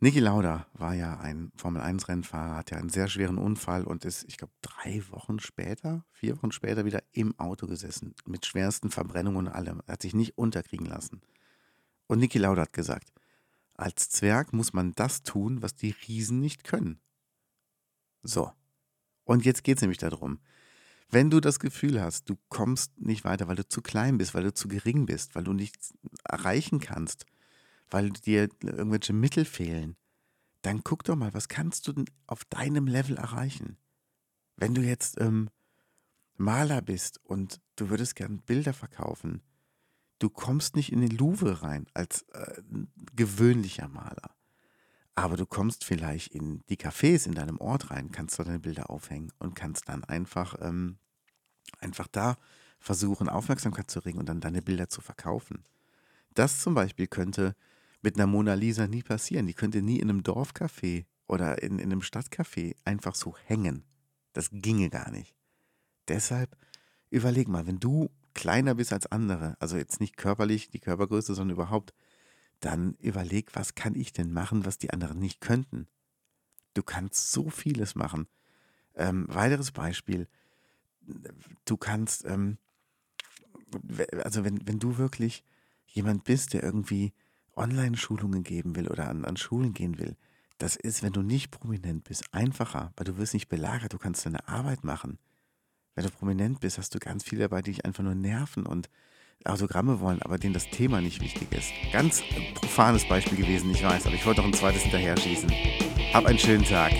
Niki Lauda war ja ein Formel-1-Rennfahrer, hatte einen sehr schweren Unfall und ist, ich glaube, drei Wochen später, vier Wochen später wieder im Auto gesessen, mit schwersten Verbrennungen und allem. Er hat sich nicht unterkriegen lassen. Und Niki Lauda hat gesagt, als Zwerg muss man das tun, was die Riesen nicht können. So. Und jetzt geht es nämlich darum, wenn du das Gefühl hast, du kommst nicht weiter, weil du zu klein bist, weil du zu gering bist, weil du nichts erreichen kannst, weil dir irgendwelche Mittel fehlen, dann guck doch mal, was kannst du denn auf deinem Level erreichen? Wenn du jetzt ähm, Maler bist und du würdest gern Bilder verkaufen, du kommst nicht in den Louvre rein als äh, gewöhnlicher Maler. Aber du kommst vielleicht in die Cafés in deinem Ort rein, kannst du deine Bilder aufhängen und kannst dann einfach, ähm, einfach da versuchen, Aufmerksamkeit zu regen und dann deine Bilder zu verkaufen. Das zum Beispiel könnte mit einer Mona Lisa nie passieren. Die könnte nie in einem Dorfcafé oder in, in einem Stadtcafé einfach so hängen. Das ginge gar nicht. Deshalb überleg mal, wenn du kleiner bist als andere, also jetzt nicht körperlich die Körpergröße, sondern überhaupt, dann überleg, was kann ich denn machen, was die anderen nicht könnten. Du kannst so vieles machen. Ähm, weiteres Beispiel, du kannst, ähm, also wenn, wenn du wirklich jemand bist, der irgendwie Online-Schulungen geben will oder an, an Schulen gehen will, das ist, wenn du nicht prominent bist, einfacher, weil du wirst nicht belagert, du kannst deine Arbeit machen. Wenn du prominent bist, hast du ganz viele dabei, die dich einfach nur nerven und Autogramme wollen, aber denen das Thema nicht wichtig ist. Ganz profanes Beispiel gewesen, ich weiß, aber ich wollte noch ein zweites hinterher schießen. Hab einen schönen Tag.